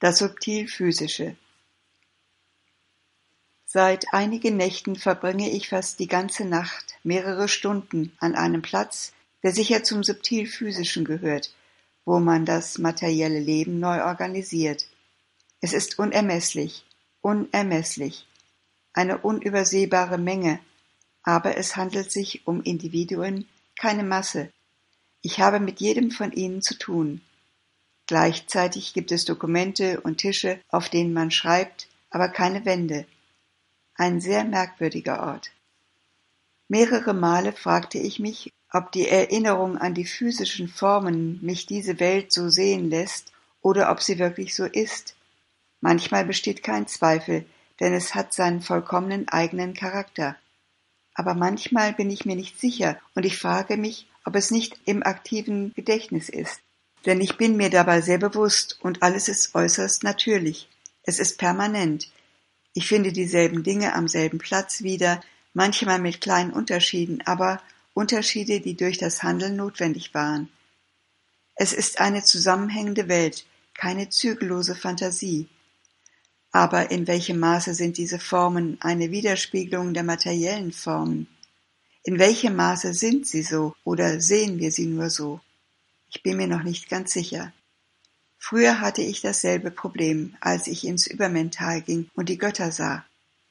Das Subtil-Physische Seit einigen Nächten verbringe ich fast die ganze Nacht mehrere Stunden an einem Platz, der sicher zum Subtil-Physischen gehört, wo man das materielle Leben neu organisiert. Es ist unermesslich, unermesslich, eine unübersehbare Menge, aber es handelt sich um Individuen, keine Masse. Ich habe mit jedem von ihnen zu tun. Gleichzeitig gibt es Dokumente und Tische, auf denen man schreibt, aber keine Wände. Ein sehr merkwürdiger Ort. Mehrere Male fragte ich mich, ob die Erinnerung an die physischen Formen mich diese Welt so sehen lässt oder ob sie wirklich so ist. Manchmal besteht kein Zweifel, denn es hat seinen vollkommenen eigenen Charakter. Aber manchmal bin ich mir nicht sicher und ich frage mich, ob es nicht im aktiven Gedächtnis ist. Denn ich bin mir dabei sehr bewusst und alles ist äußerst natürlich. Es ist permanent. Ich finde dieselben Dinge am selben Platz wieder, manchmal mit kleinen Unterschieden, aber Unterschiede, die durch das Handeln notwendig waren. Es ist eine zusammenhängende Welt, keine zügellose Fantasie. Aber in welchem Maße sind diese Formen eine Widerspiegelung der materiellen Formen? In welchem Maße sind sie so oder sehen wir sie nur so? Ich bin mir noch nicht ganz sicher. Früher hatte ich dasselbe Problem, als ich ins Übermental ging und die Götter sah.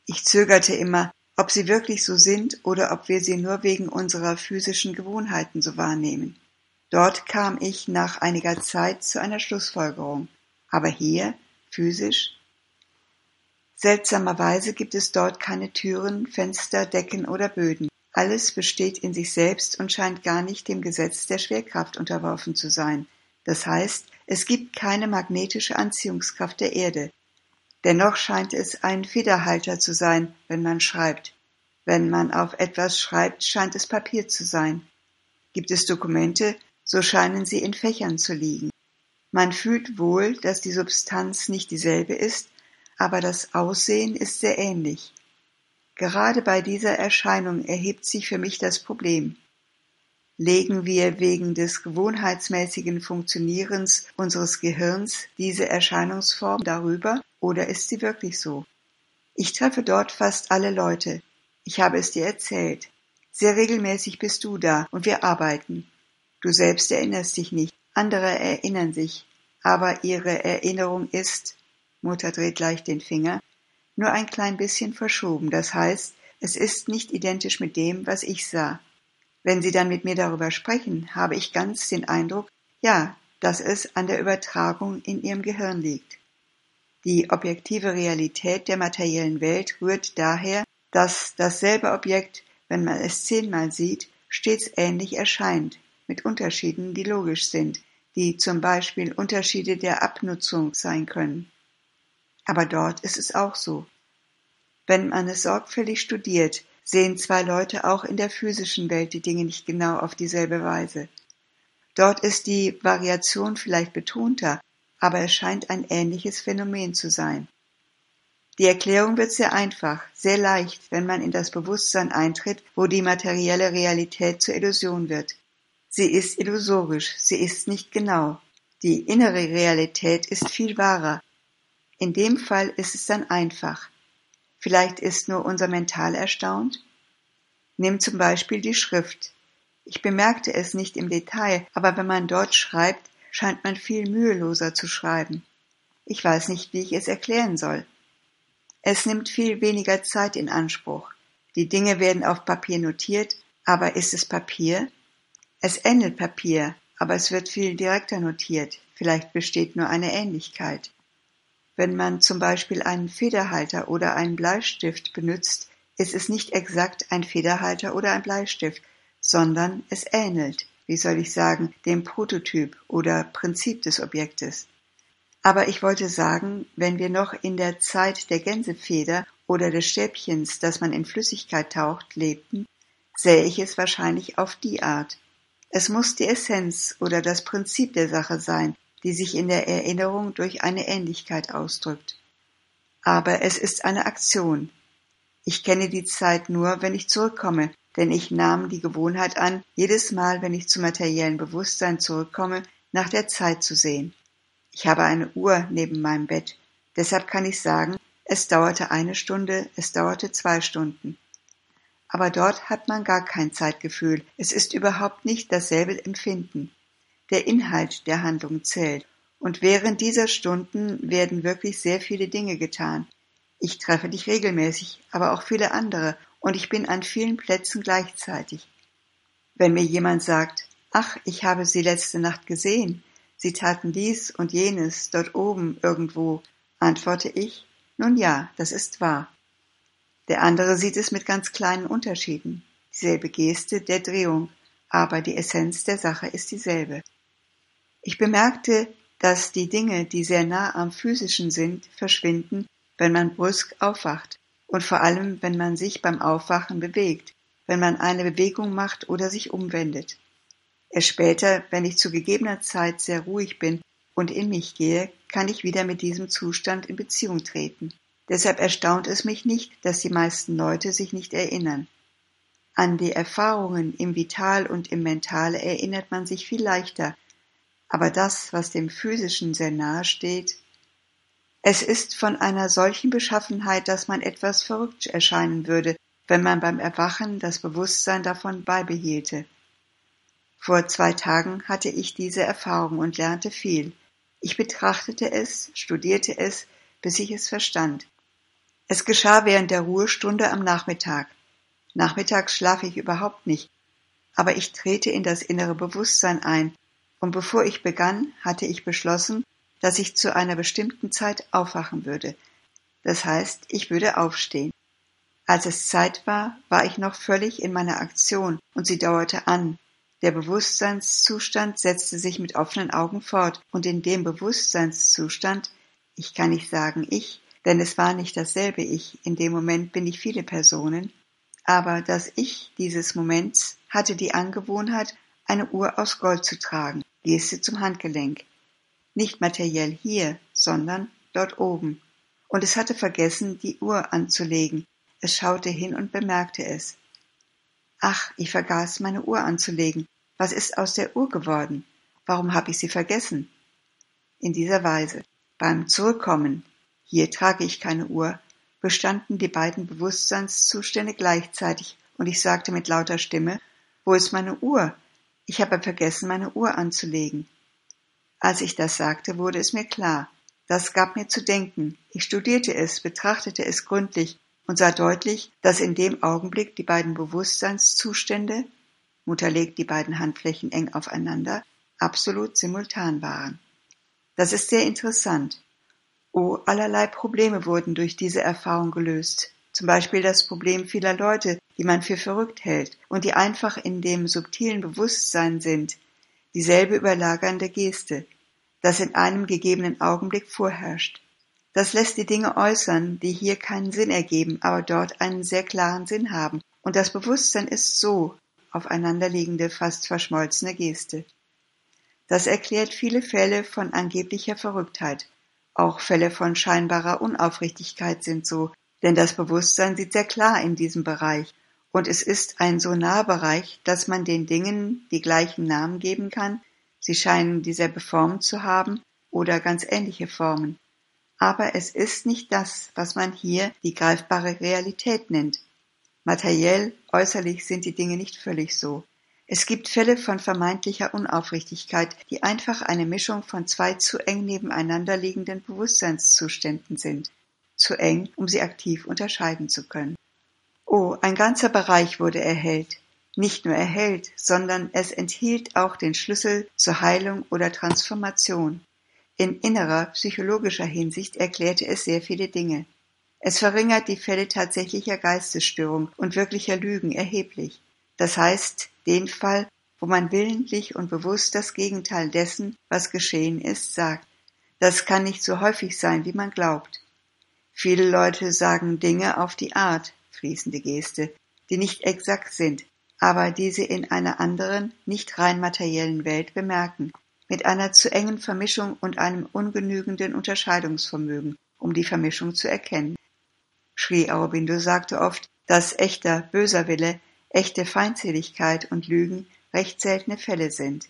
Ich zögerte immer, ob sie wirklich so sind oder ob wir sie nur wegen unserer physischen Gewohnheiten so wahrnehmen. Dort kam ich nach einiger Zeit zu einer Schlussfolgerung. Aber hier, physisch? Seltsamerweise gibt es dort keine Türen, Fenster, Decken oder Böden. Alles besteht in sich selbst und scheint gar nicht dem Gesetz der Schwerkraft unterworfen zu sein. Das heißt, es gibt keine magnetische Anziehungskraft der Erde. Dennoch scheint es ein Federhalter zu sein, wenn man schreibt. Wenn man auf etwas schreibt, scheint es Papier zu sein. Gibt es Dokumente, so scheinen sie in Fächern zu liegen. Man fühlt wohl, dass die Substanz nicht dieselbe ist, aber das Aussehen ist sehr ähnlich. Gerade bei dieser Erscheinung erhebt sich für mich das Problem. Legen wir wegen des gewohnheitsmäßigen Funktionierens unseres Gehirns diese Erscheinungsform darüber oder ist sie wirklich so? Ich treffe dort fast alle Leute. Ich habe es dir erzählt. Sehr regelmäßig bist du da und wir arbeiten. Du selbst erinnerst dich nicht, andere erinnern sich, aber ihre Erinnerung ist, Mutter dreht leicht den Finger, nur ein klein bisschen verschoben, das heißt, es ist nicht identisch mit dem, was ich sah. Wenn Sie dann mit mir darüber sprechen, habe ich ganz den Eindruck, ja, dass es an der Übertragung in Ihrem Gehirn liegt. Die objektive Realität der materiellen Welt rührt daher, dass dasselbe Objekt, wenn man es zehnmal sieht, stets ähnlich erscheint, mit Unterschieden, die logisch sind, die zum Beispiel Unterschiede der Abnutzung sein können. Aber dort ist es auch so. Wenn man es sorgfältig studiert, sehen zwei Leute auch in der physischen Welt die Dinge nicht genau auf dieselbe Weise. Dort ist die Variation vielleicht betonter, aber es scheint ein ähnliches Phänomen zu sein. Die Erklärung wird sehr einfach, sehr leicht, wenn man in das Bewusstsein eintritt, wo die materielle Realität zur Illusion wird. Sie ist illusorisch, sie ist nicht genau. Die innere Realität ist viel wahrer, in dem Fall ist es dann einfach. Vielleicht ist nur unser Mental erstaunt? Nimm zum Beispiel die Schrift. Ich bemerkte es nicht im Detail, aber wenn man dort schreibt, scheint man viel müheloser zu schreiben. Ich weiß nicht, wie ich es erklären soll. Es nimmt viel weniger Zeit in Anspruch. Die Dinge werden auf Papier notiert, aber ist es Papier? Es ähnelt Papier, aber es wird viel direkter notiert. Vielleicht besteht nur eine Ähnlichkeit. Wenn man zum Beispiel einen Federhalter oder einen Bleistift benutzt, ist es nicht exakt ein Federhalter oder ein Bleistift, sondern es ähnelt, wie soll ich sagen, dem Prototyp oder Prinzip des Objektes. Aber ich wollte sagen, wenn wir noch in der Zeit der Gänsefeder oder des Stäbchens, das man in Flüssigkeit taucht, lebten, sähe ich es wahrscheinlich auf die Art. Es muss die Essenz oder das Prinzip der Sache sein, die sich in der Erinnerung durch eine Ähnlichkeit ausdrückt. Aber es ist eine Aktion. Ich kenne die Zeit nur, wenn ich zurückkomme, denn ich nahm die Gewohnheit an, jedes Mal, wenn ich zum materiellen Bewusstsein zurückkomme, nach der Zeit zu sehen. Ich habe eine Uhr neben meinem Bett. Deshalb kann ich sagen, es dauerte eine Stunde, es dauerte zwei Stunden. Aber dort hat man gar kein Zeitgefühl. Es ist überhaupt nicht dasselbe Empfinden. Der Inhalt der Handlung zählt. Und während dieser Stunden werden wirklich sehr viele Dinge getan. Ich treffe dich regelmäßig, aber auch viele andere, und ich bin an vielen Plätzen gleichzeitig. Wenn mir jemand sagt, ach, ich habe sie letzte Nacht gesehen, sie taten dies und jenes dort oben irgendwo, antworte ich, nun ja, das ist wahr. Der andere sieht es mit ganz kleinen Unterschieden. Dieselbe Geste der Drehung, aber die Essenz der Sache ist dieselbe. Ich bemerkte, dass die Dinge, die sehr nah am physischen sind, verschwinden, wenn man brüsk aufwacht und vor allem, wenn man sich beim Aufwachen bewegt, wenn man eine Bewegung macht oder sich umwendet. Erst später, wenn ich zu gegebener Zeit sehr ruhig bin und in mich gehe, kann ich wieder mit diesem Zustand in Beziehung treten. Deshalb erstaunt es mich nicht, dass die meisten Leute sich nicht erinnern. An die Erfahrungen im Vital und im Mentale erinnert man sich viel leichter, aber das, was dem Physischen sehr nahe steht, es ist von einer solchen Beschaffenheit, dass man etwas verrückt erscheinen würde, wenn man beim Erwachen das Bewusstsein davon beibehielte. Vor zwei Tagen hatte ich diese Erfahrung und lernte viel. Ich betrachtete es, studierte es, bis ich es verstand. Es geschah während der Ruhestunde am Nachmittag. Nachmittags schlafe ich überhaupt nicht, aber ich trete in das innere Bewusstsein ein, und bevor ich begann, hatte ich beschlossen, dass ich zu einer bestimmten Zeit aufwachen würde. Das heißt, ich würde aufstehen. Als es Zeit war, war ich noch völlig in meiner Aktion und sie dauerte an. Der Bewusstseinszustand setzte sich mit offenen Augen fort und in dem Bewusstseinszustand, ich kann nicht sagen ich, denn es war nicht dasselbe Ich, in dem Moment bin ich viele Personen, aber das Ich dieses Moments hatte die Angewohnheit, eine Uhr aus Gold zu tragen, Geste zum Handgelenk, nicht materiell hier, sondern dort oben, und es hatte vergessen, die Uhr anzulegen, es schaute hin und bemerkte es. Ach, ich vergaß meine Uhr anzulegen. Was ist aus der Uhr geworden? Warum habe ich sie vergessen? In dieser Weise. Beim Zurückkommen hier trage ich keine Uhr, bestanden die beiden Bewusstseinszustände gleichzeitig, und ich sagte mit lauter Stimme, wo ist meine Uhr? Ich habe vergessen, meine Uhr anzulegen. Als ich das sagte, wurde es mir klar. Das gab mir zu denken. Ich studierte es, betrachtete es gründlich und sah deutlich, dass in dem Augenblick die beiden Bewusstseinszustände, Mutter legt die beiden Handflächen eng aufeinander, absolut simultan waren. Das ist sehr interessant. Oh, allerlei Probleme wurden durch diese Erfahrung gelöst. Zum Beispiel das Problem vieler Leute, die man für verrückt hält und die einfach in dem subtilen Bewusstsein sind, dieselbe überlagernde Geste, das in einem gegebenen Augenblick vorherrscht. Das lässt die Dinge äußern, die hier keinen Sinn ergeben, aber dort einen sehr klaren Sinn haben. Und das Bewusstsein ist so, aufeinanderliegende, fast verschmolzene Geste. Das erklärt viele Fälle von angeblicher Verrücktheit, auch Fälle von scheinbarer Unaufrichtigkeit sind so, denn das Bewusstsein sieht sehr klar in diesem Bereich, und es ist ein so naher Bereich, dass man den Dingen die gleichen Namen geben kann, sie scheinen dieselbe Form zu haben oder ganz ähnliche Formen. Aber es ist nicht das, was man hier die greifbare Realität nennt. Materiell, äußerlich sind die Dinge nicht völlig so. Es gibt Fälle von vermeintlicher Unaufrichtigkeit, die einfach eine Mischung von zwei zu eng nebeneinander liegenden Bewusstseinszuständen sind. Zu eng, um sie aktiv unterscheiden zu können. Oh, ein ganzer Bereich wurde erhellt. Nicht nur erhellt, sondern es enthielt auch den Schlüssel zur Heilung oder Transformation. In innerer psychologischer Hinsicht erklärte es sehr viele Dinge. Es verringert die Fälle tatsächlicher Geistesstörung und wirklicher Lügen erheblich. Das heißt, den Fall, wo man willentlich und bewusst das Gegenteil dessen, was geschehen ist, sagt. Das kann nicht so häufig sein, wie man glaubt. Viele Leute sagen Dinge auf die Art, fließende Geste, die nicht exakt sind, aber die sie in einer anderen, nicht rein materiellen Welt bemerken, mit einer zu engen Vermischung und einem ungenügenden Unterscheidungsvermögen, um die Vermischung zu erkennen. Sri Aurobindo sagte oft, dass echter böser Wille echte Feindseligkeit und Lügen recht seltene Fälle sind.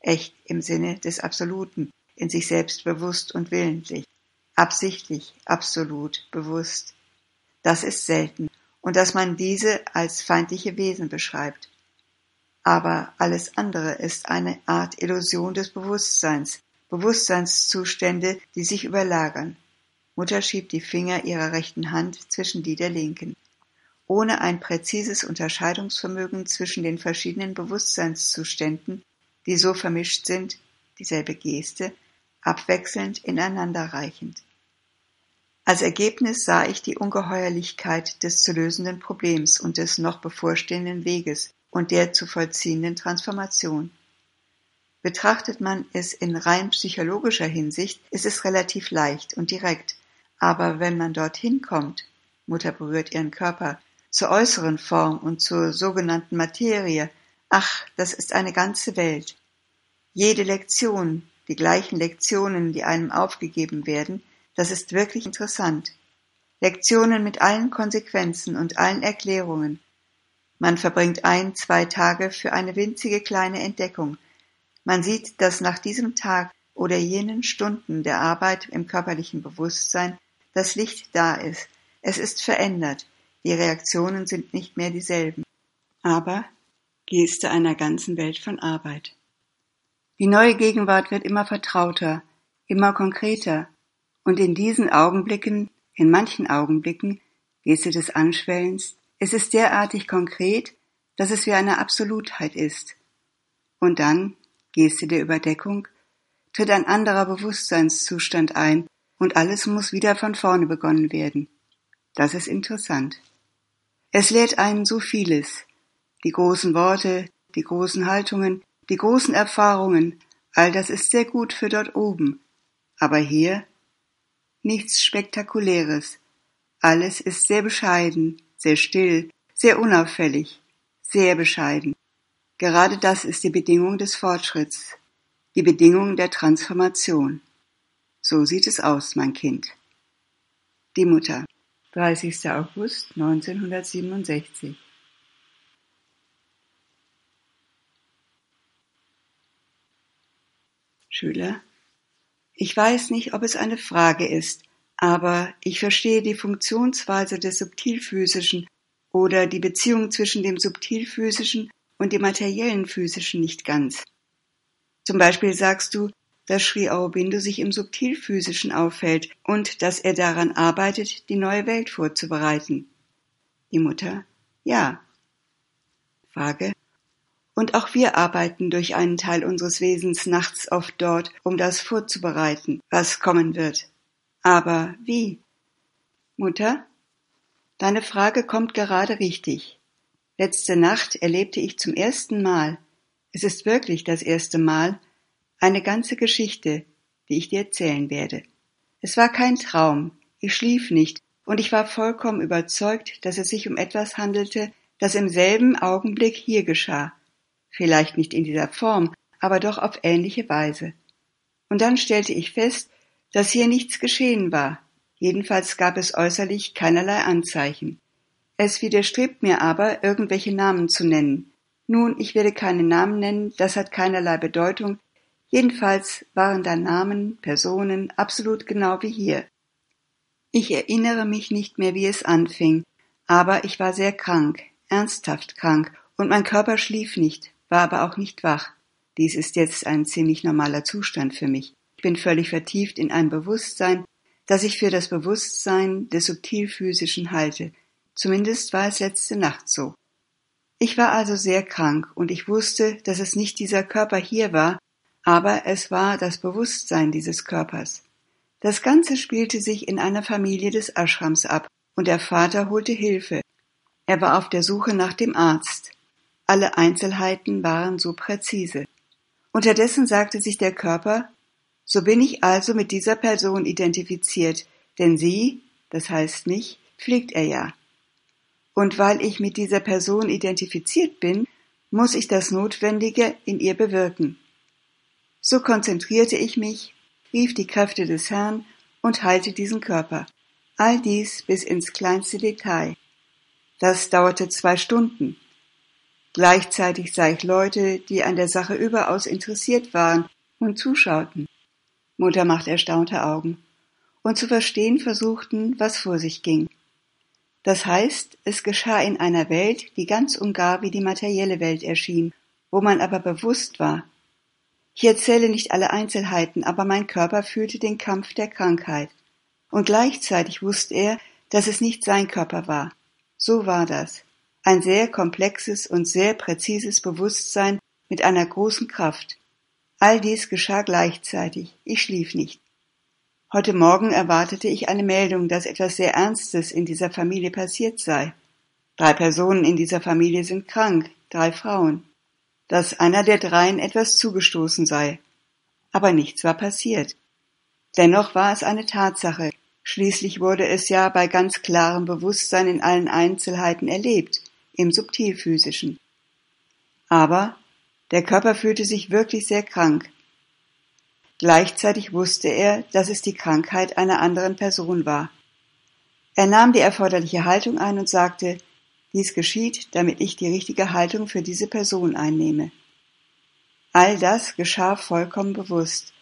Echt im Sinne des Absoluten, in sich selbst bewusst und willentlich, absichtlich, absolut, bewusst. Das ist selten, und dass man diese als feindliche Wesen beschreibt. Aber alles andere ist eine Art Illusion des Bewusstseins, Bewusstseinszustände, die sich überlagern. Mutter schiebt die Finger ihrer rechten Hand zwischen die der linken. Ohne ein präzises Unterscheidungsvermögen zwischen den verschiedenen Bewusstseinszuständen, die so vermischt sind, dieselbe Geste, abwechselnd ineinanderreichend. Als Ergebnis sah ich die Ungeheuerlichkeit des zu lösenden Problems und des noch bevorstehenden Weges und der zu vollziehenden Transformation. Betrachtet man es in rein psychologischer Hinsicht, ist es relativ leicht und direkt, aber wenn man dorthin kommt, Mutter berührt ihren Körper, zur äußeren Form und zur sogenannten Materie, ach, das ist eine ganze Welt. Jede Lektion, die gleichen Lektionen, die einem aufgegeben werden, das ist wirklich interessant. Lektionen mit allen Konsequenzen und allen Erklärungen. Man verbringt ein, zwei Tage für eine winzige kleine Entdeckung. Man sieht, dass nach diesem Tag oder jenen Stunden der Arbeit im körperlichen Bewusstsein das Licht da ist. Es ist verändert. Die Reaktionen sind nicht mehr dieselben. Aber Geste einer ganzen Welt von Arbeit. Die neue Gegenwart wird immer vertrauter, immer konkreter, und in diesen Augenblicken, in manchen Augenblicken, Geste des Anschwellens, es ist derartig konkret, dass es wie eine Absolutheit ist. Und dann, Geste der Überdeckung, tritt ein anderer Bewusstseinszustand ein, und alles muss wieder von vorne begonnen werden. Das ist interessant. Es lehrt einen so vieles. Die großen Worte, die großen Haltungen, die großen Erfahrungen, all das ist sehr gut für dort oben. Aber hier nichts Spektakuläres. Alles ist sehr bescheiden, sehr still, sehr unauffällig, sehr bescheiden. Gerade das ist die Bedingung des Fortschritts, die Bedingung der Transformation. So sieht es aus, mein Kind. Die Mutter. 30. August 1967 Schüler, ich weiß nicht, ob es eine Frage ist, aber ich verstehe die Funktionsweise des Subtilphysischen oder die Beziehung zwischen dem Subtilphysischen und dem materiellen Physischen nicht ganz. Zum Beispiel sagst du, dass Sri Aurobindo sich im Subtilphysischen aufhält und dass er daran arbeitet, die neue Welt vorzubereiten. Die Mutter, ja. Frage, und auch wir arbeiten durch einen Teil unseres Wesens nachts oft dort, um das vorzubereiten, was kommen wird. Aber wie? Mutter? Deine Frage kommt gerade richtig. Letzte Nacht erlebte ich zum ersten Mal, es ist wirklich das erste Mal, eine ganze Geschichte, die ich dir erzählen werde. Es war kein Traum, ich schlief nicht, und ich war vollkommen überzeugt, dass es sich um etwas handelte, das im selben Augenblick hier geschah, vielleicht nicht in dieser Form, aber doch auf ähnliche Weise. Und dann stellte ich fest, dass hier nichts geschehen war, jedenfalls gab es äußerlich keinerlei Anzeichen. Es widerstrebt mir aber, irgendwelche Namen zu nennen. Nun, ich werde keine Namen nennen, das hat keinerlei Bedeutung, jedenfalls waren da Namen, Personen absolut genau wie hier. Ich erinnere mich nicht mehr, wie es anfing, aber ich war sehr krank, ernsthaft krank, und mein Körper schlief nicht, war aber auch nicht wach. Dies ist jetzt ein ziemlich normaler Zustand für mich. Ich bin völlig vertieft in ein Bewusstsein, das ich für das Bewusstsein des subtilphysischen halte. Zumindest war es letzte Nacht so. Ich war also sehr krank und ich wusste, dass es nicht dieser Körper hier war, aber es war das Bewusstsein dieses Körpers. Das Ganze spielte sich in einer Familie des Ashrams ab und der Vater holte Hilfe. Er war auf der Suche nach dem Arzt. Alle Einzelheiten waren so präzise. Unterdessen sagte sich der Körper, so bin ich also mit dieser Person identifiziert, denn sie, das heißt mich, pflegt er ja. Und weil ich mit dieser Person identifiziert bin, muss ich das Notwendige in ihr bewirken. So konzentrierte ich mich, rief die Kräfte des Herrn und heilte diesen Körper. All dies bis ins kleinste Detail. Das dauerte zwei Stunden. Gleichzeitig sah ich Leute, die an der Sache überaus interessiert waren und zuschauten. Mutter machte erstaunte Augen und zu verstehen versuchten, was vor sich ging. Das heißt, es geschah in einer Welt, die ganz und gar wie die materielle Welt erschien, wo man aber bewusst war. Ich erzähle nicht alle Einzelheiten, aber mein Körper fühlte den Kampf der Krankheit. Und gleichzeitig wusste er, dass es nicht sein Körper war. So war das. Ein sehr komplexes und sehr präzises Bewusstsein mit einer großen Kraft. All dies geschah gleichzeitig. Ich schlief nicht. Heute Morgen erwartete ich eine Meldung, dass etwas sehr Ernstes in dieser Familie passiert sei. Drei Personen in dieser Familie sind krank, drei Frauen. Dass einer der dreien etwas zugestoßen sei. Aber nichts war passiert. Dennoch war es eine Tatsache. Schließlich wurde es ja bei ganz klarem Bewusstsein in allen Einzelheiten erlebt, im subtilphysischen. Aber der Körper fühlte sich wirklich sehr krank. Gleichzeitig wusste er, dass es die Krankheit einer anderen Person war. Er nahm die erforderliche Haltung ein und sagte, dies geschieht, damit ich die richtige Haltung für diese Person einnehme. All das geschah vollkommen bewusst.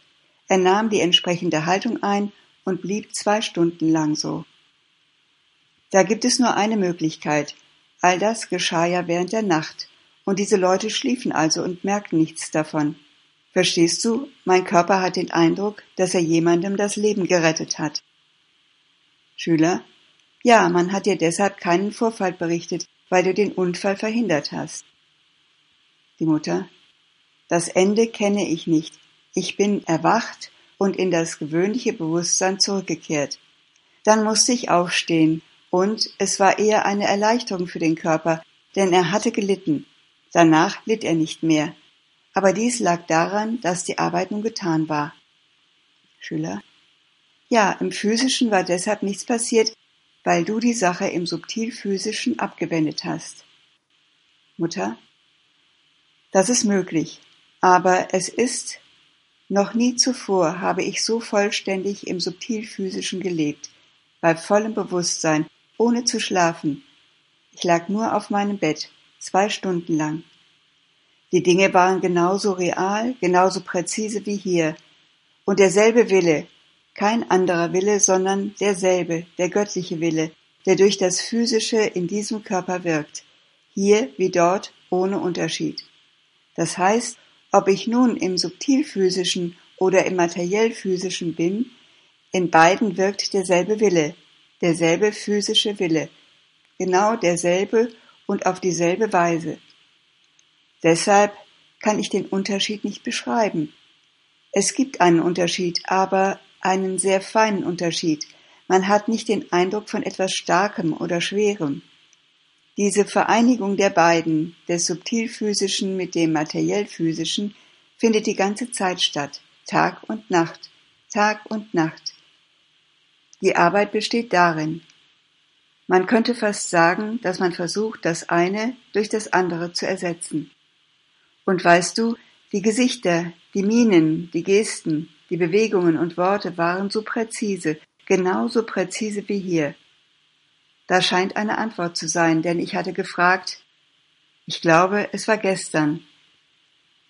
Er nahm die entsprechende Haltung ein und blieb zwei Stunden lang so. Da gibt es nur eine Möglichkeit. All das geschah ja während der Nacht, und diese Leute schliefen also und merkten nichts davon. Verstehst du, mein Körper hat den Eindruck, dass er jemandem das Leben gerettet hat. Schüler, ja, man hat dir deshalb keinen Vorfall berichtet, weil du den Unfall verhindert hast. Die Mutter, das Ende kenne ich nicht. Ich bin erwacht und in das gewöhnliche Bewusstsein zurückgekehrt. Dann musste ich aufstehen, und es war eher eine Erleichterung für den Körper, denn er hatte gelitten. Danach litt er nicht mehr aber dies lag daran, dass die Arbeit nun getan war. Schüler. Ja, im Physischen war deshalb nichts passiert, weil du die Sache im Subtilphysischen abgewendet hast. Mutter. Das ist möglich, aber es ist, noch nie zuvor habe ich so vollständig im Subtilphysischen gelebt, bei vollem Bewusstsein, ohne zu schlafen. Ich lag nur auf meinem Bett, zwei Stunden lang. Die Dinge waren genauso real, genauso präzise wie hier. Und derselbe Wille, kein anderer Wille, sondern derselbe, der göttliche Wille, der durch das Physische in diesem Körper wirkt, hier wie dort ohne Unterschied. Das heißt, ob ich nun im subtilphysischen oder im materiellphysischen bin, in beiden wirkt derselbe Wille, derselbe physische Wille, genau derselbe und auf dieselbe Weise. Deshalb kann ich den Unterschied nicht beschreiben. Es gibt einen Unterschied, aber einen sehr feinen Unterschied. Man hat nicht den Eindruck von etwas Starkem oder Schwerem. Diese Vereinigung der beiden, des subtilphysischen mit dem materiellphysischen, findet die ganze Zeit statt, Tag und Nacht, Tag und Nacht. Die Arbeit besteht darin. Man könnte fast sagen, dass man versucht, das eine durch das andere zu ersetzen. Und weißt du, die Gesichter, die Mienen, die Gesten, die Bewegungen und Worte waren so präzise, genauso präzise wie hier. Da scheint eine Antwort zu sein, denn ich hatte gefragt, ich glaube, es war gestern.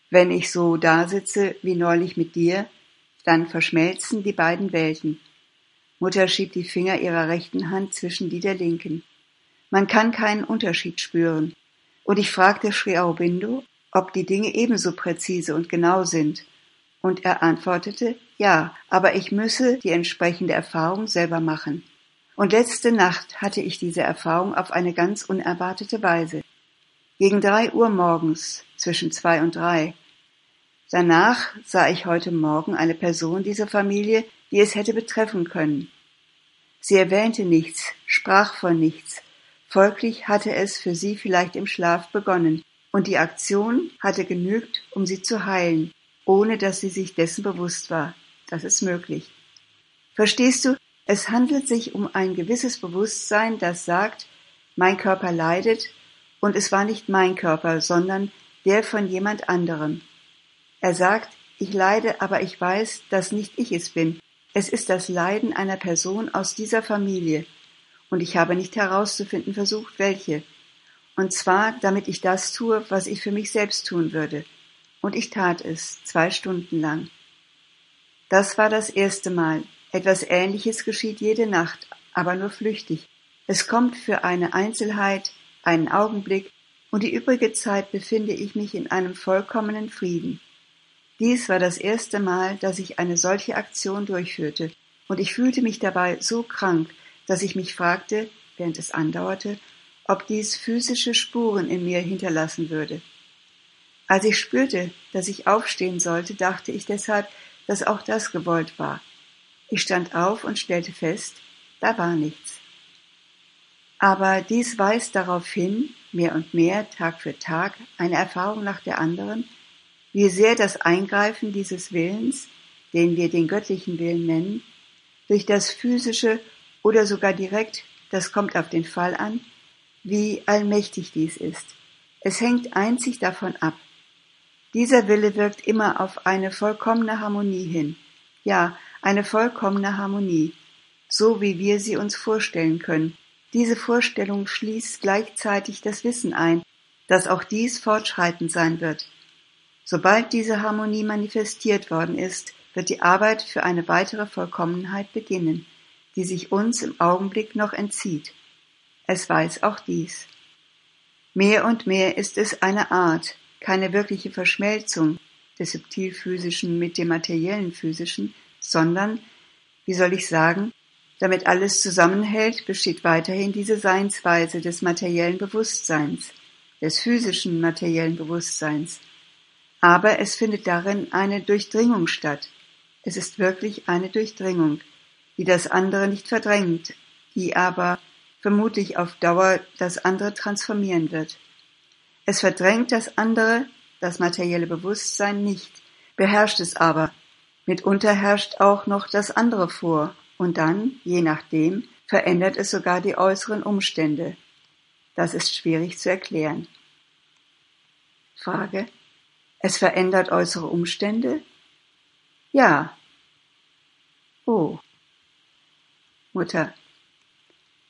Wenn ich so dasitze wie neulich mit dir, dann verschmelzen die beiden Welten. Mutter schiebt die Finger ihrer rechten Hand zwischen die der linken. Man kann keinen Unterschied spüren. Und ich fragte Sri Aurobindo, ob die Dinge ebenso präzise und genau sind. Und er antwortete, ja, aber ich müsse die entsprechende Erfahrung selber machen. Und letzte Nacht hatte ich diese Erfahrung auf eine ganz unerwartete Weise. Gegen drei Uhr morgens, zwischen zwei und drei. Danach sah ich heute Morgen eine Person dieser Familie, die es hätte betreffen können. Sie erwähnte nichts, sprach von nichts, folglich hatte es für sie vielleicht im Schlaf begonnen, und die Aktion hatte genügt, um sie zu heilen, ohne dass sie sich dessen bewusst war. Das ist möglich. Verstehst du, es handelt sich um ein gewisses Bewusstsein, das sagt, mein Körper leidet, und es war nicht mein Körper, sondern der von jemand anderem. Er sagt, ich leide, aber ich weiß, dass nicht ich es bin. Es ist das Leiden einer Person aus dieser Familie, und ich habe nicht herauszufinden versucht, welche. Und zwar, damit ich das tue, was ich für mich selbst tun würde. Und ich tat es, zwei Stunden lang. Das war das erste Mal. Etwas Ähnliches geschieht jede Nacht, aber nur flüchtig. Es kommt für eine Einzelheit, einen Augenblick, und die übrige Zeit befinde ich mich in einem vollkommenen Frieden. Dies war das erste Mal, dass ich eine solche Aktion durchführte, und ich fühlte mich dabei so krank, dass ich mich fragte, während es andauerte, ob dies physische Spuren in mir hinterlassen würde. Als ich spürte, dass ich aufstehen sollte, dachte ich deshalb, dass auch das gewollt war. Ich stand auf und stellte fest, da war nichts. Aber dies weist darauf hin, mehr und mehr, Tag für Tag, eine Erfahrung nach der anderen, wie sehr das Eingreifen dieses Willens, den wir den göttlichen Willen nennen, durch das physische oder sogar direkt, das kommt auf den Fall an, wie allmächtig dies ist. Es hängt einzig davon ab. Dieser Wille wirkt immer auf eine vollkommene Harmonie hin. Ja, eine vollkommene Harmonie, so wie wir sie uns vorstellen können. Diese Vorstellung schließt gleichzeitig das Wissen ein, dass auch dies fortschreitend sein wird. Sobald diese Harmonie manifestiert worden ist, wird die Arbeit für eine weitere Vollkommenheit beginnen, die sich uns im Augenblick noch entzieht. Es weiß auch dies. Mehr und mehr ist es eine Art, keine wirkliche Verschmelzung des subtilphysischen mit dem materiellen physischen, sondern, wie soll ich sagen, damit alles zusammenhält, besteht weiterhin diese Seinsweise des materiellen Bewusstseins, des physischen materiellen Bewusstseins. Aber es findet darin eine Durchdringung statt. Es ist wirklich eine Durchdringung, die das andere nicht verdrängt, die aber vermutlich auf Dauer das andere transformieren wird. Es verdrängt das andere, das materielle Bewusstsein nicht, beherrscht es aber. Mitunter herrscht auch noch das andere vor, und dann, je nachdem, verändert es sogar die äußeren Umstände. Das ist schwierig zu erklären. Frage. Es verändert äußere Umstände? Ja. Oh. Mutter.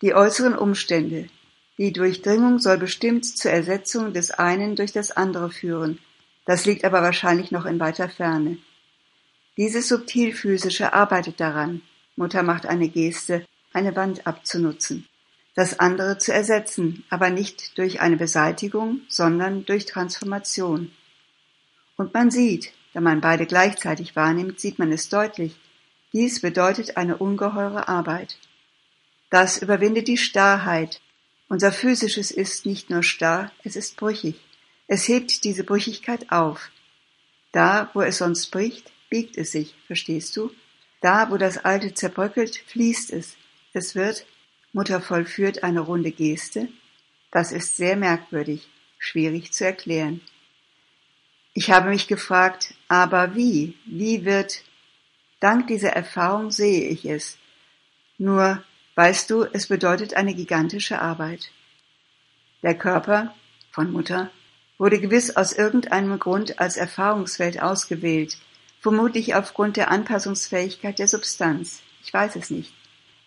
Die äußeren Umstände. Die Durchdringung soll bestimmt zur Ersetzung des einen durch das andere führen. Das liegt aber wahrscheinlich noch in weiter Ferne. Dieses Subtilphysische arbeitet daran. Mutter macht eine Geste, eine Wand abzunutzen. Das andere zu ersetzen, aber nicht durch eine Beseitigung, sondern durch Transformation. Und man sieht, da man beide gleichzeitig wahrnimmt, sieht man es deutlich. Dies bedeutet eine ungeheure Arbeit. Das überwindet die Starrheit. Unser physisches ist nicht nur starr, es ist brüchig. Es hebt diese Brüchigkeit auf. Da, wo es sonst bricht, biegt es sich, verstehst du? Da, wo das Alte zerbröckelt, fließt es. Es wird, Mutter vollführt eine runde Geste. Das ist sehr merkwürdig, schwierig zu erklären. Ich habe mich gefragt, aber wie? Wie wird? Dank dieser Erfahrung sehe ich es. Nur Weißt du, es bedeutet eine gigantische Arbeit. Der Körper von Mutter wurde gewiss aus irgendeinem Grund als Erfahrungswelt ausgewählt, vermutlich aufgrund der Anpassungsfähigkeit der Substanz. Ich weiß es nicht.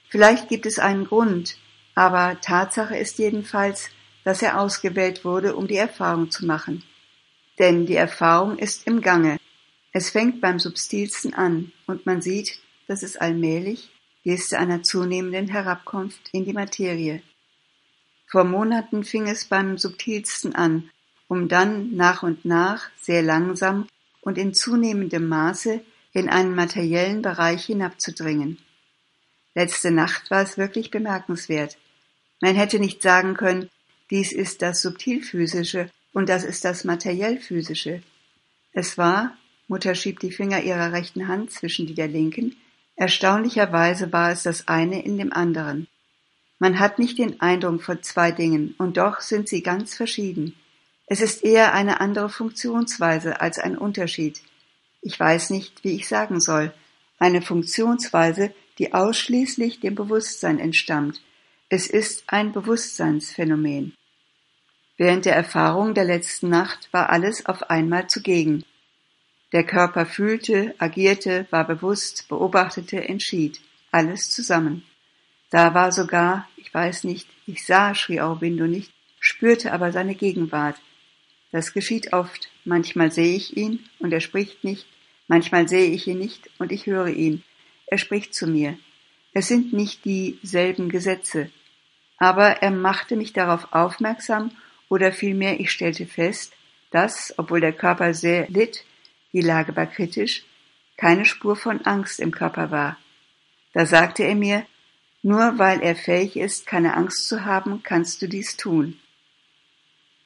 Vielleicht gibt es einen Grund, aber Tatsache ist jedenfalls, dass er ausgewählt wurde, um die Erfahrung zu machen. Denn die Erfahrung ist im Gange. Es fängt beim Substilsten an und man sieht, dass es allmählich, Geste einer zunehmenden Herabkunft in die Materie. Vor Monaten fing es beim subtilsten an, um dann nach und nach, sehr langsam und in zunehmendem Maße in einen materiellen Bereich hinabzudringen. Letzte Nacht war es wirklich bemerkenswert. Man hätte nicht sagen können, dies ist das Subtilphysische und das ist das Materiellphysische. Es war, Mutter schiebt die Finger ihrer rechten Hand zwischen die der linken, Erstaunlicherweise war es das eine in dem anderen. Man hat nicht den Eindruck von zwei Dingen, und doch sind sie ganz verschieden. Es ist eher eine andere Funktionsweise als ein Unterschied. Ich weiß nicht, wie ich sagen soll. Eine Funktionsweise, die ausschließlich dem Bewusstsein entstammt. Es ist ein Bewusstseinsphänomen. Während der Erfahrung der letzten Nacht war alles auf einmal zugegen. Der Körper fühlte, agierte, war bewusst, beobachtete, entschied. Alles zusammen. Da war sogar, ich weiß nicht, ich sah Sri Aurobindo nicht, spürte aber seine Gegenwart. Das geschieht oft. Manchmal sehe ich ihn und er spricht nicht, Manchmal sehe ich ihn nicht und ich höre ihn. Er spricht zu mir. Es sind nicht dieselben Gesetze. Aber er machte mich darauf aufmerksam oder vielmehr ich stellte fest, dass, obwohl der Körper sehr litt, die Lage war kritisch, keine Spur von Angst im Körper war. Da sagte er mir, nur weil er fähig ist, keine Angst zu haben, kannst du dies tun.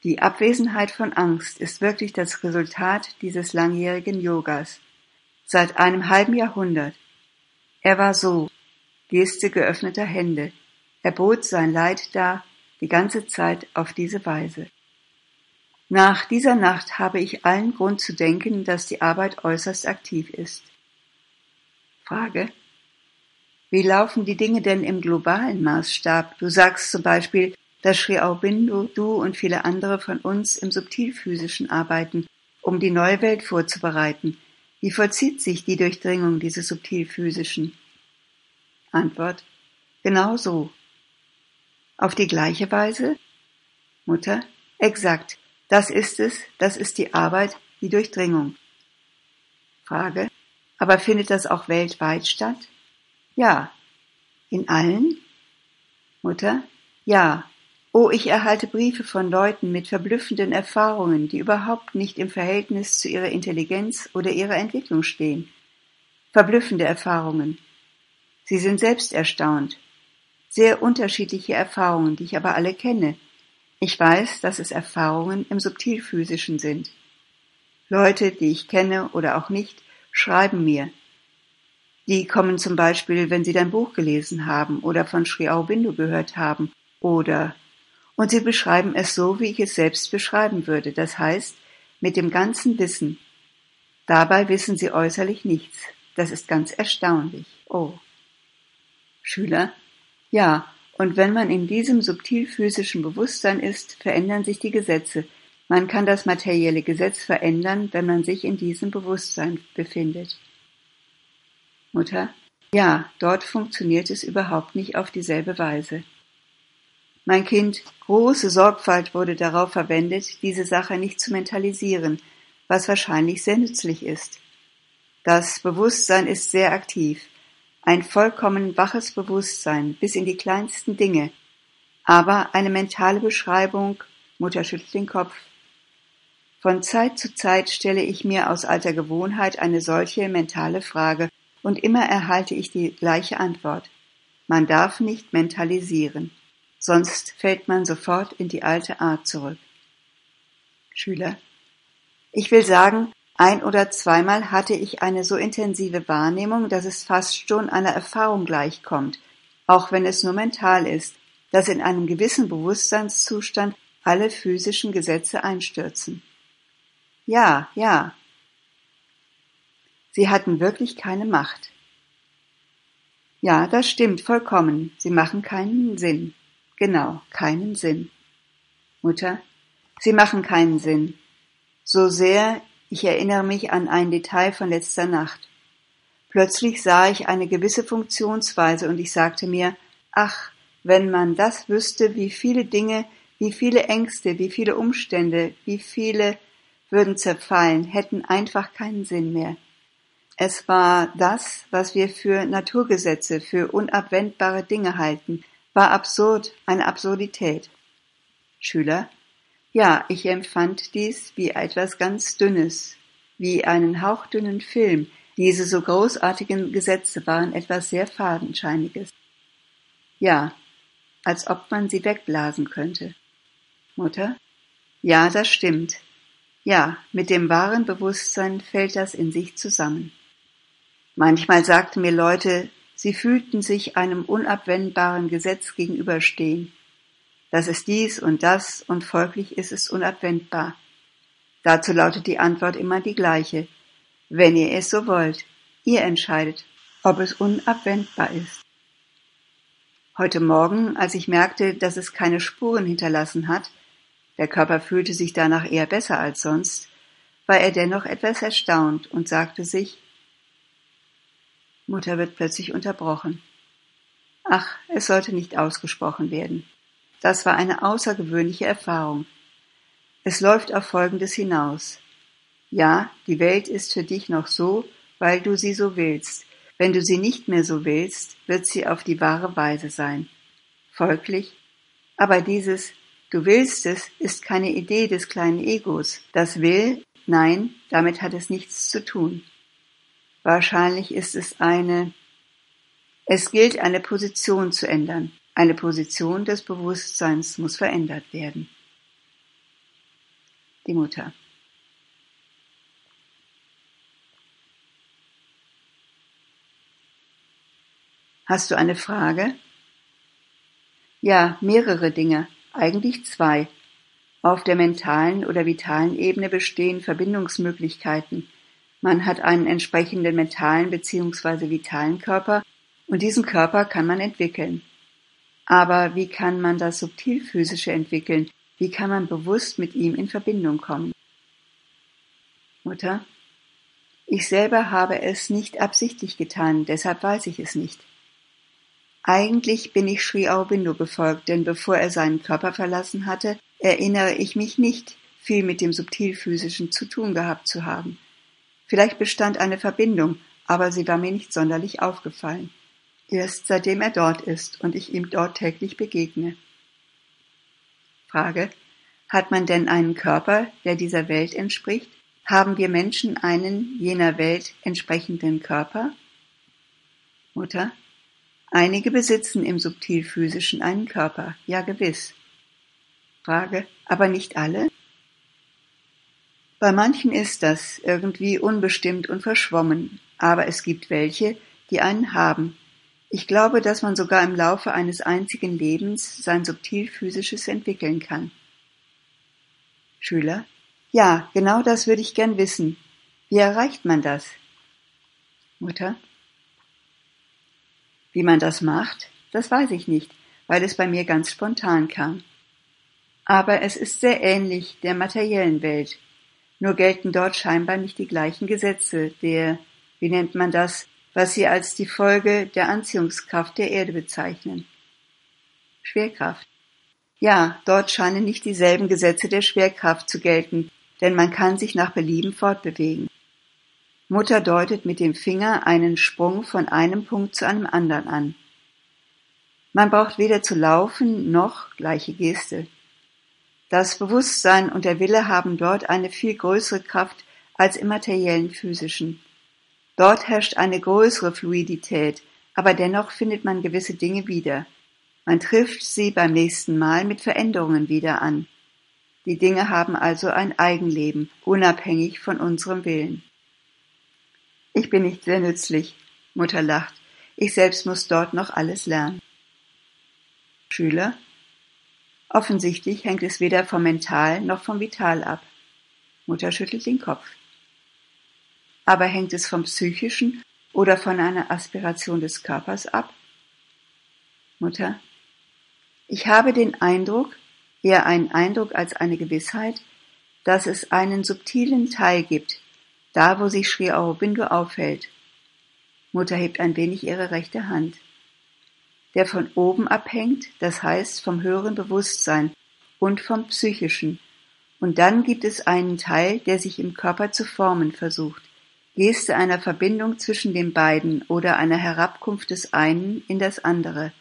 Die Abwesenheit von Angst ist wirklich das Resultat dieses langjährigen Yogas. Seit einem halben Jahrhundert. Er war so, Geste geöffneter Hände. Er bot sein Leid dar, die ganze Zeit auf diese Weise. Nach dieser Nacht habe ich allen Grund zu denken, dass die Arbeit äußerst aktiv ist. Frage. Wie laufen die Dinge denn im globalen Maßstab? Du sagst zum Beispiel, dass Sri Aurobindo, du und viele andere von uns im Subtilphysischen arbeiten, um die neue Welt vorzubereiten. Wie vollzieht sich die Durchdringung dieses Subtilphysischen? Antwort. Genau so. Auf die gleiche Weise? Mutter. Exakt. Das ist es, das ist die Arbeit, die Durchdringung. Frage. Aber findet das auch weltweit statt? Ja. In allen? Mutter? Ja. Oh, ich erhalte Briefe von Leuten mit verblüffenden Erfahrungen, die überhaupt nicht im Verhältnis zu ihrer Intelligenz oder ihrer Entwicklung stehen. Verblüffende Erfahrungen. Sie sind selbst erstaunt. Sehr unterschiedliche Erfahrungen, die ich aber alle kenne. Ich weiß, dass es Erfahrungen im Subtilphysischen sind. Leute, die ich kenne oder auch nicht, schreiben mir, die kommen zum Beispiel, wenn sie dein Buch gelesen haben oder von Sri Aurobindo gehört haben oder und sie beschreiben es so, wie ich es selbst beschreiben würde, das heißt mit dem ganzen Wissen. Dabei wissen sie äußerlich nichts. Das ist ganz erstaunlich. Oh. Schüler? Ja, und wenn man in diesem subtil physischen Bewusstsein ist, verändern sich die Gesetze. Man kann das materielle Gesetz verändern, wenn man sich in diesem Bewusstsein befindet. Mutter: Ja, dort funktioniert es überhaupt nicht auf dieselbe Weise. Mein Kind, große Sorgfalt wurde darauf verwendet, diese Sache nicht zu mentalisieren, was wahrscheinlich sehr nützlich ist. Das Bewusstsein ist sehr aktiv, ein vollkommen waches Bewusstsein bis in die kleinsten Dinge, aber eine mentale Beschreibung, Mutter schüttelt den Kopf. Von Zeit zu Zeit stelle ich mir aus alter Gewohnheit eine solche mentale Frage und immer erhalte ich die gleiche Antwort. Man darf nicht mentalisieren, sonst fällt man sofort in die alte Art zurück. Schüler. Ich will sagen, ein oder zweimal hatte ich eine so intensive Wahrnehmung, dass es fast schon einer Erfahrung gleichkommt, auch wenn es nur mental ist, dass in einem gewissen Bewusstseinszustand alle physischen Gesetze einstürzen. Ja, ja, Sie hatten wirklich keine Macht. Ja, das stimmt vollkommen. Sie machen keinen Sinn. Genau, keinen Sinn. Mutter, Sie machen keinen Sinn. So sehr, ich erinnere mich an ein Detail von letzter Nacht. Plötzlich sah ich eine gewisse Funktionsweise und ich sagte mir, ach, wenn man das wüsste, wie viele Dinge, wie viele Ängste, wie viele Umstände, wie viele würden zerfallen, hätten einfach keinen Sinn mehr. Es war das, was wir für Naturgesetze, für unabwendbare Dinge halten, war absurd, eine Absurdität. Schüler Ja, ich empfand dies wie etwas ganz Dünnes, wie einen hauchdünnen Film. Diese so großartigen Gesetze waren etwas sehr Fadenscheiniges. Ja, als ob man sie wegblasen könnte. Mutter Ja, das stimmt. Ja, mit dem wahren Bewusstsein fällt das in sich zusammen. Manchmal sagten mir Leute, sie fühlten sich einem unabwendbaren Gesetz gegenüberstehen. Das ist dies und das und folglich ist es unabwendbar. Dazu lautet die Antwort immer die gleiche. Wenn ihr es so wollt, ihr entscheidet, ob es unabwendbar ist. Heute Morgen, als ich merkte, dass es keine Spuren hinterlassen hat, der Körper fühlte sich danach eher besser als sonst, war er dennoch etwas erstaunt und sagte sich, Mutter wird plötzlich unterbrochen. Ach, es sollte nicht ausgesprochen werden. Das war eine außergewöhnliche Erfahrung. Es läuft auf Folgendes hinaus. Ja, die Welt ist für dich noch so, weil du sie so willst. Wenn du sie nicht mehr so willst, wird sie auf die wahre Weise sein. Folglich, aber dieses Du willst es ist keine Idee des kleinen Egos. Das will, nein, damit hat es nichts zu tun. Wahrscheinlich ist es eine Es gilt eine Position zu ändern. Eine Position des Bewusstseins muss verändert werden. Die Mutter. Hast du eine Frage? Ja, mehrere Dinge, eigentlich zwei. Auf der mentalen oder vitalen Ebene bestehen Verbindungsmöglichkeiten. Man hat einen entsprechenden mentalen bzw. vitalen Körper und diesen Körper kann man entwickeln. Aber wie kann man das Subtilphysische entwickeln? Wie kann man bewusst mit ihm in Verbindung kommen? Mutter, ich selber habe es nicht absichtlich getan, deshalb weiß ich es nicht. Eigentlich bin ich Sri Aurobindo gefolgt, denn bevor er seinen Körper verlassen hatte, erinnere ich mich nicht, viel mit dem Subtilphysischen zu tun gehabt zu haben. Vielleicht bestand eine Verbindung, aber sie war mir nicht sonderlich aufgefallen. Erst seitdem er dort ist und ich ihm dort täglich begegne. Frage. Hat man denn einen Körper, der dieser Welt entspricht? Haben wir Menschen einen jener Welt entsprechenden Körper? Mutter. Einige besitzen im Subtilphysischen einen Körper, ja gewiss. Frage, aber nicht alle? Bei manchen ist das irgendwie unbestimmt und verschwommen, aber es gibt welche, die einen haben. Ich glaube, dass man sogar im Laufe eines einzigen Lebens sein Subtilphysisches entwickeln kann. Schüler, ja, genau das würde ich gern wissen. Wie erreicht man das? Mutter, wie man das macht, das weiß ich nicht, weil es bei mir ganz spontan kam. Aber es ist sehr ähnlich der materiellen Welt. Nur gelten dort scheinbar nicht die gleichen Gesetze der, wie nennt man das, was sie als die Folge der Anziehungskraft der Erde bezeichnen. Schwerkraft. Ja, dort scheinen nicht dieselben Gesetze der Schwerkraft zu gelten, denn man kann sich nach Belieben fortbewegen. Mutter deutet mit dem Finger einen Sprung von einem Punkt zu einem anderen an. Man braucht weder zu laufen noch gleiche Geste. Das Bewusstsein und der Wille haben dort eine viel größere Kraft als im materiellen physischen. Dort herrscht eine größere Fluidität, aber dennoch findet man gewisse Dinge wieder. Man trifft sie beim nächsten Mal mit Veränderungen wieder an. Die Dinge haben also ein Eigenleben, unabhängig von unserem Willen. Ich bin nicht sehr nützlich. Mutter lacht. Ich selbst muss dort noch alles lernen. Schüler? Offensichtlich hängt es weder vom Mental noch vom Vital ab. Mutter schüttelt den Kopf. Aber hängt es vom Psychischen oder von einer Aspiration des Körpers ab? Mutter? Ich habe den Eindruck, eher einen Eindruck als eine Gewissheit, dass es einen subtilen Teil gibt, da wo sich Sri Aurobindo aufhält. Mutter hebt ein wenig ihre rechte Hand. Der von oben abhängt, das heißt vom höheren Bewusstsein und vom psychischen. Und dann gibt es einen Teil, der sich im Körper zu formen versucht. Geste einer Verbindung zwischen den beiden oder einer Herabkunft des einen in das andere.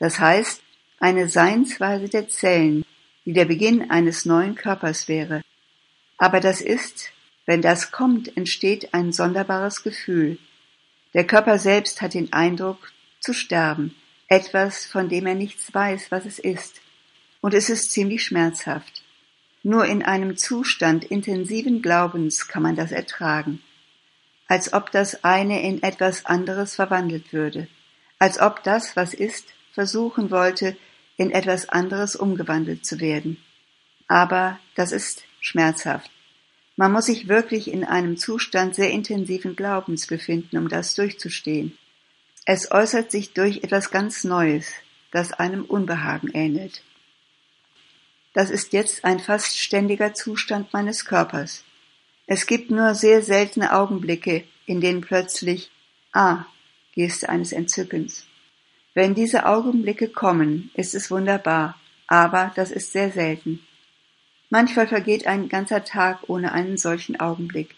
Das heißt, eine Seinsweise der Zellen, die der Beginn eines neuen Körpers wäre. Aber das ist, wenn das kommt, entsteht ein sonderbares Gefühl. Der Körper selbst hat den Eindruck, zu sterben, etwas, von dem er nichts weiß, was es ist. Und es ist ziemlich schmerzhaft. Nur in einem Zustand intensiven Glaubens kann man das ertragen. Als ob das eine in etwas anderes verwandelt würde. Als ob das, was ist, versuchen wollte, in etwas anderes umgewandelt zu werden. Aber das ist schmerzhaft. Man muss sich wirklich in einem Zustand sehr intensiven Glaubens befinden, um das durchzustehen. Es äußert sich durch etwas ganz Neues, das einem Unbehagen ähnelt. Das ist jetzt ein fast ständiger Zustand meines Körpers. Es gibt nur sehr seltene Augenblicke, in denen plötzlich Ah, Geste eines Entzückens. Wenn diese Augenblicke kommen, ist es wunderbar, aber das ist sehr selten. Manchmal vergeht ein ganzer Tag ohne einen solchen Augenblick.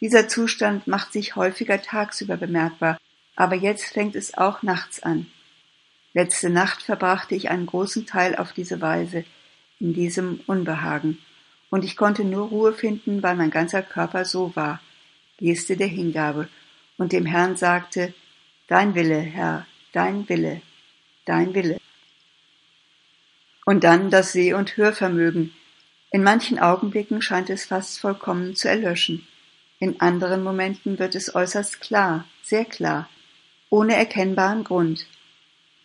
Dieser Zustand macht sich häufiger tagsüber bemerkbar, aber jetzt fängt es auch nachts an. Letzte Nacht verbrachte ich einen großen Teil auf diese Weise, in diesem Unbehagen, und ich konnte nur Ruhe finden, weil mein ganzer Körper so war, Geste der Hingabe, und dem Herrn sagte, Dein Wille, Herr, dein Wille, dein Wille. Und dann das Seh- und Hörvermögen. In manchen Augenblicken scheint es fast vollkommen zu erlöschen. In anderen Momenten wird es äußerst klar, sehr klar, ohne erkennbaren Grund.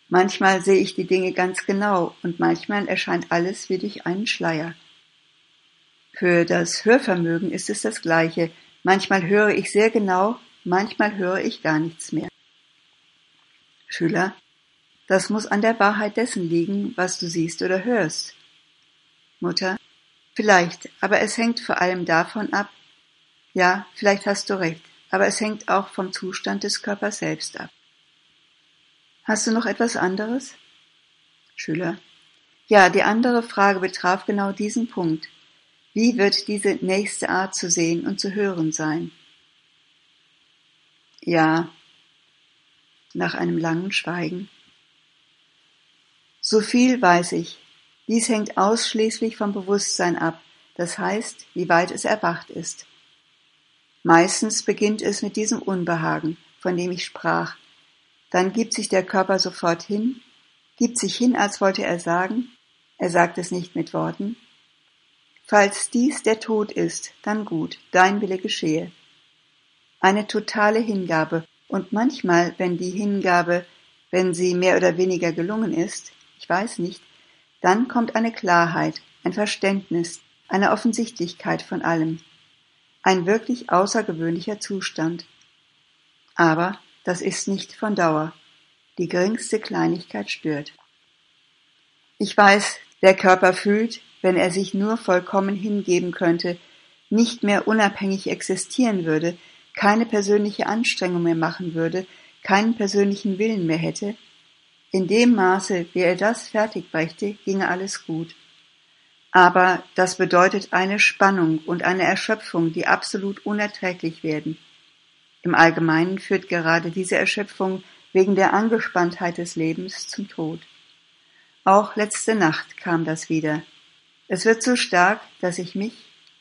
Manchmal sehe ich die Dinge ganz genau und manchmal erscheint alles wie durch einen Schleier. Für das Hörvermögen ist es das Gleiche. Manchmal höre ich sehr genau, manchmal höre ich gar nichts mehr. Schüler, das muss an der Wahrheit dessen liegen, was du siehst oder hörst. Mutter, vielleicht, aber es hängt vor allem davon ab, ja, vielleicht hast du recht, aber es hängt auch vom Zustand des Körpers selbst ab. Hast du noch etwas anderes? Schüler. Ja, die andere Frage betraf genau diesen Punkt. Wie wird diese nächste Art zu sehen und zu hören sein? Ja, nach einem langen Schweigen. So viel weiß ich. Dies hängt ausschließlich vom Bewusstsein ab, das heißt, wie weit es erwacht ist. Meistens beginnt es mit diesem Unbehagen, von dem ich sprach. Dann gibt sich der Körper sofort hin, gibt sich hin, als wollte er sagen, er sagt es nicht mit Worten, Falls dies der Tod ist, dann gut, dein Wille geschehe. Eine totale Hingabe, und manchmal, wenn die Hingabe, wenn sie mehr oder weniger gelungen ist, ich weiß nicht, dann kommt eine Klarheit, ein Verständnis, eine Offensichtlichkeit von allem. Ein wirklich außergewöhnlicher Zustand. Aber das ist nicht von Dauer. Die geringste Kleinigkeit stört. Ich weiß, der Körper fühlt, wenn er sich nur vollkommen hingeben könnte, nicht mehr unabhängig existieren würde, keine persönliche Anstrengung mehr machen würde, keinen persönlichen Willen mehr hätte, in dem Maße, wie er das fertig brächte, ginge alles gut. Aber das bedeutet eine Spannung und eine Erschöpfung, die absolut unerträglich werden. Im Allgemeinen führt gerade diese Erschöpfung wegen der Angespanntheit des Lebens zum Tod. Auch letzte Nacht kam das wieder. Es wird so stark, dass ich mich,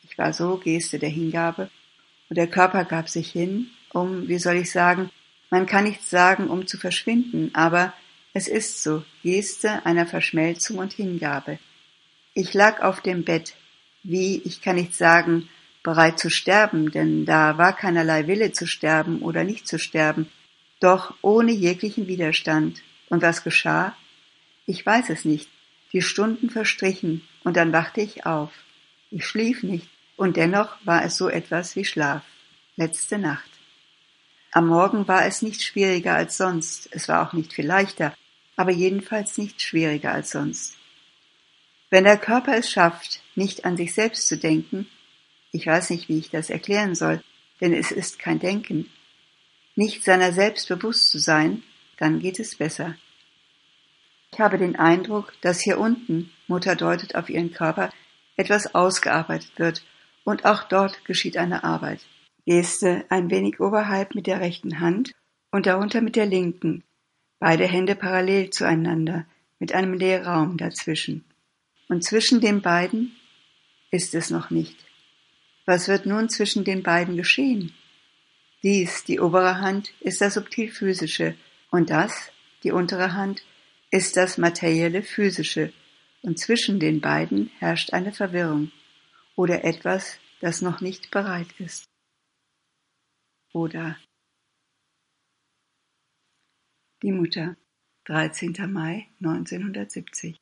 ich war so Geste der Hingabe, und der Körper gab sich hin, um, wie soll ich sagen, man kann nicht sagen, um zu verschwinden, aber es ist so, Geste einer Verschmelzung und Hingabe. Ich lag auf dem Bett, wie, ich kann nicht sagen, bereit zu sterben, denn da war keinerlei Wille zu sterben oder nicht zu sterben, doch ohne jeglichen Widerstand. Und was geschah? Ich weiß es nicht. Die Stunden verstrichen, und dann wachte ich auf. Ich schlief nicht, und dennoch war es so etwas wie Schlaf. Letzte Nacht. Am Morgen war es nicht schwieriger als sonst, es war auch nicht viel leichter, aber jedenfalls nicht schwieriger als sonst. Wenn der Körper es schafft, nicht an sich selbst zu denken, ich weiß nicht, wie ich das erklären soll, denn es ist kein Denken, nicht seiner selbst bewusst zu sein, dann geht es besser. Ich habe den Eindruck, dass hier unten, Mutter deutet auf ihren Körper, etwas ausgearbeitet wird, und auch dort geschieht eine Arbeit. Geste ein wenig oberhalb mit der rechten Hand und darunter mit der linken, beide Hände parallel zueinander, mit einem Leerraum dazwischen. Und zwischen den beiden ist es noch nicht. Was wird nun zwischen den beiden geschehen? Dies, die obere Hand, ist das subtil physische, und das, die untere Hand, ist das materielle physische, und zwischen den beiden herrscht eine Verwirrung oder etwas, das noch nicht bereit ist. Oder die Mutter, 13. Mai 1970